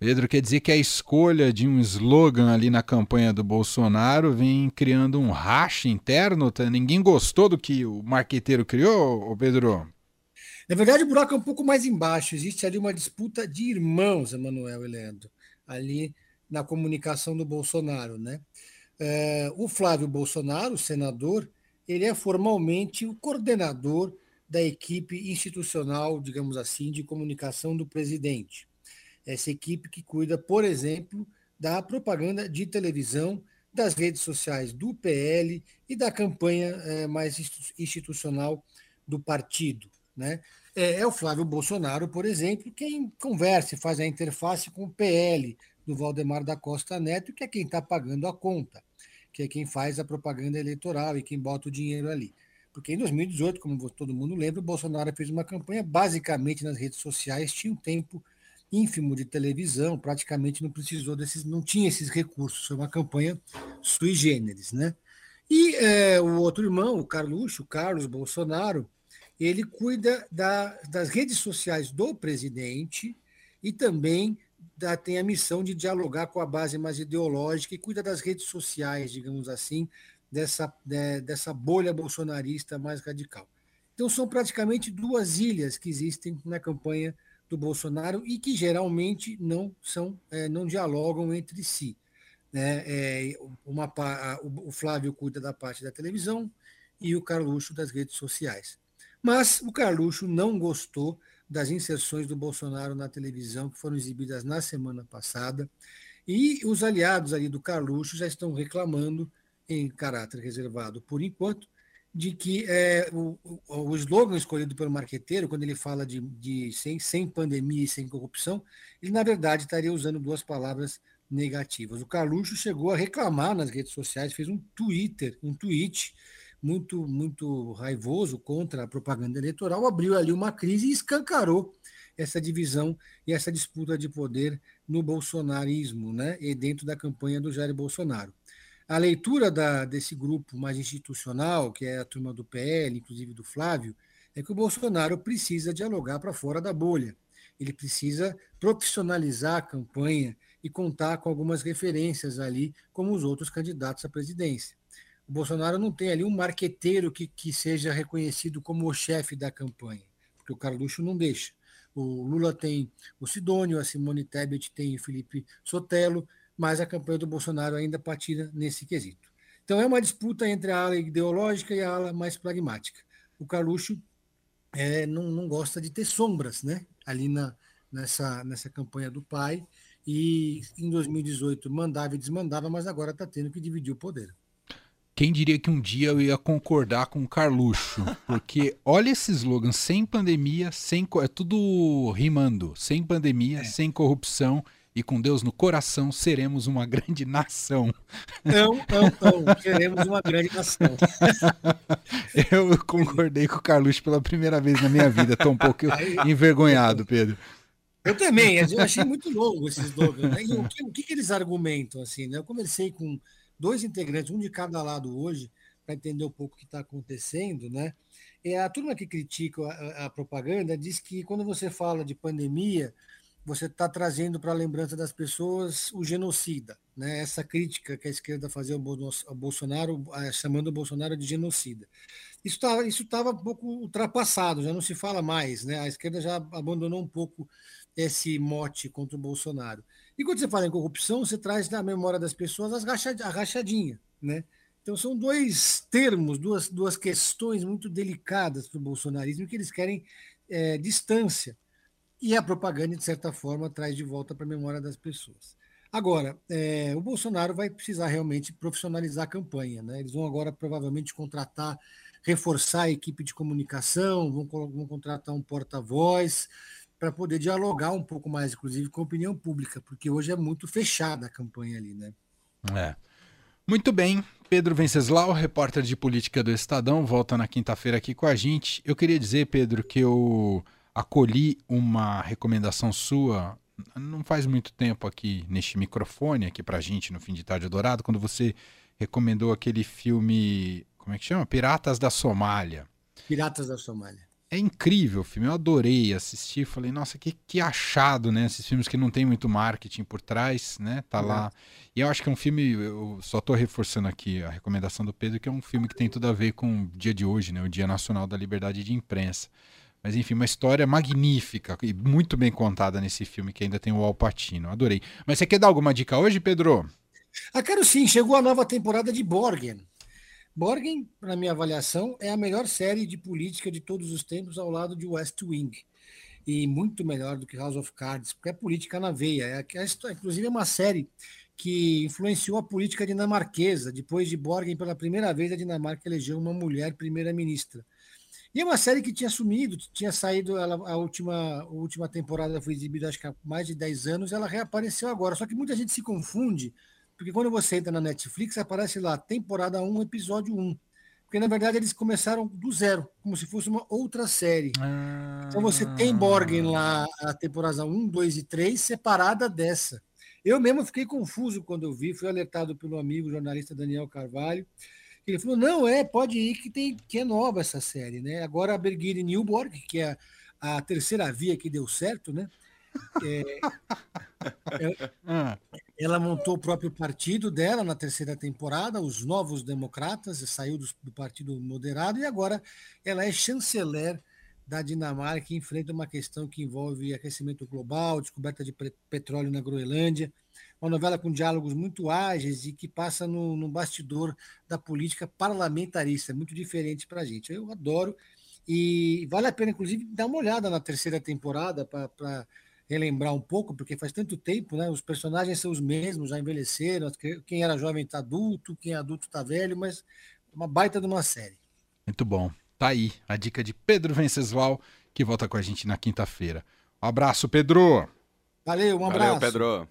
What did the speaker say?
Pedro, quer dizer que a escolha de um slogan ali na campanha do Bolsonaro vem criando um racha interno? Tá? Ninguém gostou do que o marqueteiro criou, Pedro? Na verdade, o buraco é um pouco mais embaixo. Existe ali uma disputa de irmãos, Emanuel e Leandro, ali na comunicação do Bolsonaro. Né? É, o Flávio Bolsonaro, senador, ele é formalmente o coordenador da equipe institucional, digamos assim, de comunicação do presidente essa equipe que cuida, por exemplo, da propaganda de televisão, das redes sociais do PL e da campanha é, mais institucional do partido. Né? É, é, o Flávio Bolsonaro, por exemplo, quem conversa e faz a interface com o PL do Valdemar da Costa Neto, que é quem está pagando a conta, que é quem faz a propaganda eleitoral e quem bota o dinheiro ali. Porque em 2018, como todo mundo lembra, o Bolsonaro fez uma campanha basicamente nas redes sociais, tinha um tempo ínfimo de televisão, praticamente não precisou desses, não tinha esses recursos, foi uma campanha sui generis, né? E é, o outro irmão, o Carluxo, Carlos Bolsonaro, ele cuida da, das redes sociais do presidente e também da, tem a missão de dialogar com a base mais ideológica e cuida das redes sociais, digamos assim, dessa, de, dessa bolha bolsonarista mais radical. Então são praticamente duas ilhas que existem na campanha do Bolsonaro e que geralmente não são, é, não dialogam entre si. Né? É, uma, o Flávio cuida da parte da televisão e o Carluxo das redes sociais. Mas o Carluxo não gostou das inserções do Bolsonaro na televisão que foram exibidas na semana passada e os aliados ali do Carluxo já estão reclamando em caráter reservado por enquanto de que é, o, o, slogan escolhido pelo marqueteiro, quando ele fala de, de sem, sem pandemia e sem corrupção, ele, na verdade, estaria usando duas palavras negativas. O Carluxo chegou a reclamar nas redes sociais, fez um Twitter, um tweet muito, muito raivoso contra a propaganda eleitoral, abriu ali uma crise e escancarou essa divisão e essa disputa de poder no bolsonarismo, né, e dentro da campanha do Jair Bolsonaro. A leitura da, desse grupo mais institucional, que é a turma do PL, inclusive do Flávio, é que o Bolsonaro precisa dialogar para fora da bolha. Ele precisa profissionalizar a campanha e contar com algumas referências ali, como os outros candidatos à presidência. O Bolsonaro não tem ali um marqueteiro que, que seja reconhecido como o chefe da campanha, porque o Carluxo não deixa. O Lula tem o Sidônio, a Simone Tebet tem o Felipe Sotelo, mas a campanha do Bolsonaro ainda patina nesse quesito. Então é uma disputa entre a ala ideológica e a ala mais pragmática. O Carluxo é, não, não, gosta de ter sombras né, ali na, nessa, nessa campanha do pai, e em 2018 mandava e desmandava, mas agora está tendo que dividir o poder. Quem diria que um dia eu ia concordar com o Carluxo? Porque olha esse slogan, sem pandemia, sem é tudo rimando, sem pandemia, é. sem corrupção e com Deus no coração seremos uma grande nação. Não, não, não, seremos uma grande nação. Eu concordei com o Carlos pela primeira vez na minha vida, estou um pouco envergonhado, Pedro. Eu também, eu achei muito longo esse slogan. Né? E o que, o que eles argumentam? assim? Né? Eu conversei com dois integrantes, um de cada lado hoje, para entender um pouco o que está acontecendo, né? E a turma que critica a, a propaganda diz que quando você fala de pandemia, você está trazendo para a lembrança das pessoas o genocida, né? essa crítica que a esquerda fazia ao Bolsonaro, chamando o Bolsonaro de genocida. Isso estava isso tava um pouco ultrapassado, já não se fala mais, né? a esquerda já abandonou um pouco esse mote contra o Bolsonaro. E quando você fala em corrupção, você traz na memória das pessoas as rachad a rachadinha. Né? Então são dois termos, duas, duas questões muito delicadas para o bolsonarismo que eles querem é, distância e a propaganda, de certa forma, traz de volta para a memória das pessoas. Agora, é, o Bolsonaro vai precisar realmente profissionalizar a campanha. Né? Eles vão agora provavelmente contratar, reforçar a equipe de comunicação, vão, vão contratar um porta-voz para poder dialogar um pouco mais, inclusive, com a opinião pública, porque hoje é muito fechada a campanha ali, né? É. Muito bem, Pedro Venceslau, repórter de política do Estadão, volta na quinta-feira aqui com a gente. Eu queria dizer, Pedro, que eu acolhi uma recomendação sua não faz muito tempo aqui neste microfone aqui pra gente no fim de tarde dourado quando você recomendou aquele filme como é que chama Piratas da Somália Piratas da Somália é incrível o filme, eu adorei assistir. Falei, nossa, que, que achado, né? Esses filmes que não tem muito marketing por trás, né? Tá é. lá. E eu acho que é um filme, eu só tô reforçando aqui a recomendação do Pedro, que é um filme que tem tudo a ver com o dia de hoje, né? O Dia Nacional da Liberdade de Imprensa. Mas enfim, uma história magnífica e muito bem contada nesse filme que ainda tem o Al Pacino. Adorei. Mas você quer dar alguma dica hoje, Pedro? Ah, quero sim. Chegou a nova temporada de Borgen. Borgen, na minha avaliação, é a melhor série de política de todos os tempos ao lado de West Wing. E muito melhor do que House of Cards, porque é política na veia. É, é, inclusive, é uma série que influenciou a política dinamarquesa. Depois de Borgen, pela primeira vez, a Dinamarca elegeu uma mulher primeira-ministra. E é uma série que tinha sumido, tinha saído, ela, a, última, a última temporada foi exibida acho que há mais de 10 anos, ela reapareceu agora. Só que muita gente se confunde porque quando você entra na Netflix, aparece lá, temporada 1, episódio 1. Porque, na verdade, eles começaram do zero, como se fosse uma outra série. Ah. Então você tem Borgen lá, a temporada 1, 2 e 3, separada dessa. Eu mesmo fiquei confuso quando eu vi, fui alertado pelo amigo jornalista Daniel Carvalho. Ele falou: não, é, pode ir que, tem, que é nova essa série, né? Agora a Birgit Newborg, que é a terceira via que deu certo, né? É, é, ah. ela montou o próprio partido dela na terceira temporada, os Novos Democratas, saiu do, do Partido Moderado e agora ela é chanceler da Dinamarca enfrenta uma questão que envolve aquecimento global, descoberta de petróleo na Groenlândia. Uma novela com diálogos muito ágeis e que passa no, no bastidor da política parlamentarista, muito diferente para a gente. Eu adoro e vale a pena, inclusive, dar uma olhada na terceira temporada para relembrar um pouco, porque faz tanto tempo, né? Os personagens são os mesmos, já envelheceram, quem era jovem está adulto, quem é adulto está velho, mas uma baita de uma série. Muito bom. Tá aí a dica de Pedro Venceslau, que volta com a gente na quinta-feira. Um abraço, Pedro. Valeu, um abraço. Valeu, Pedro.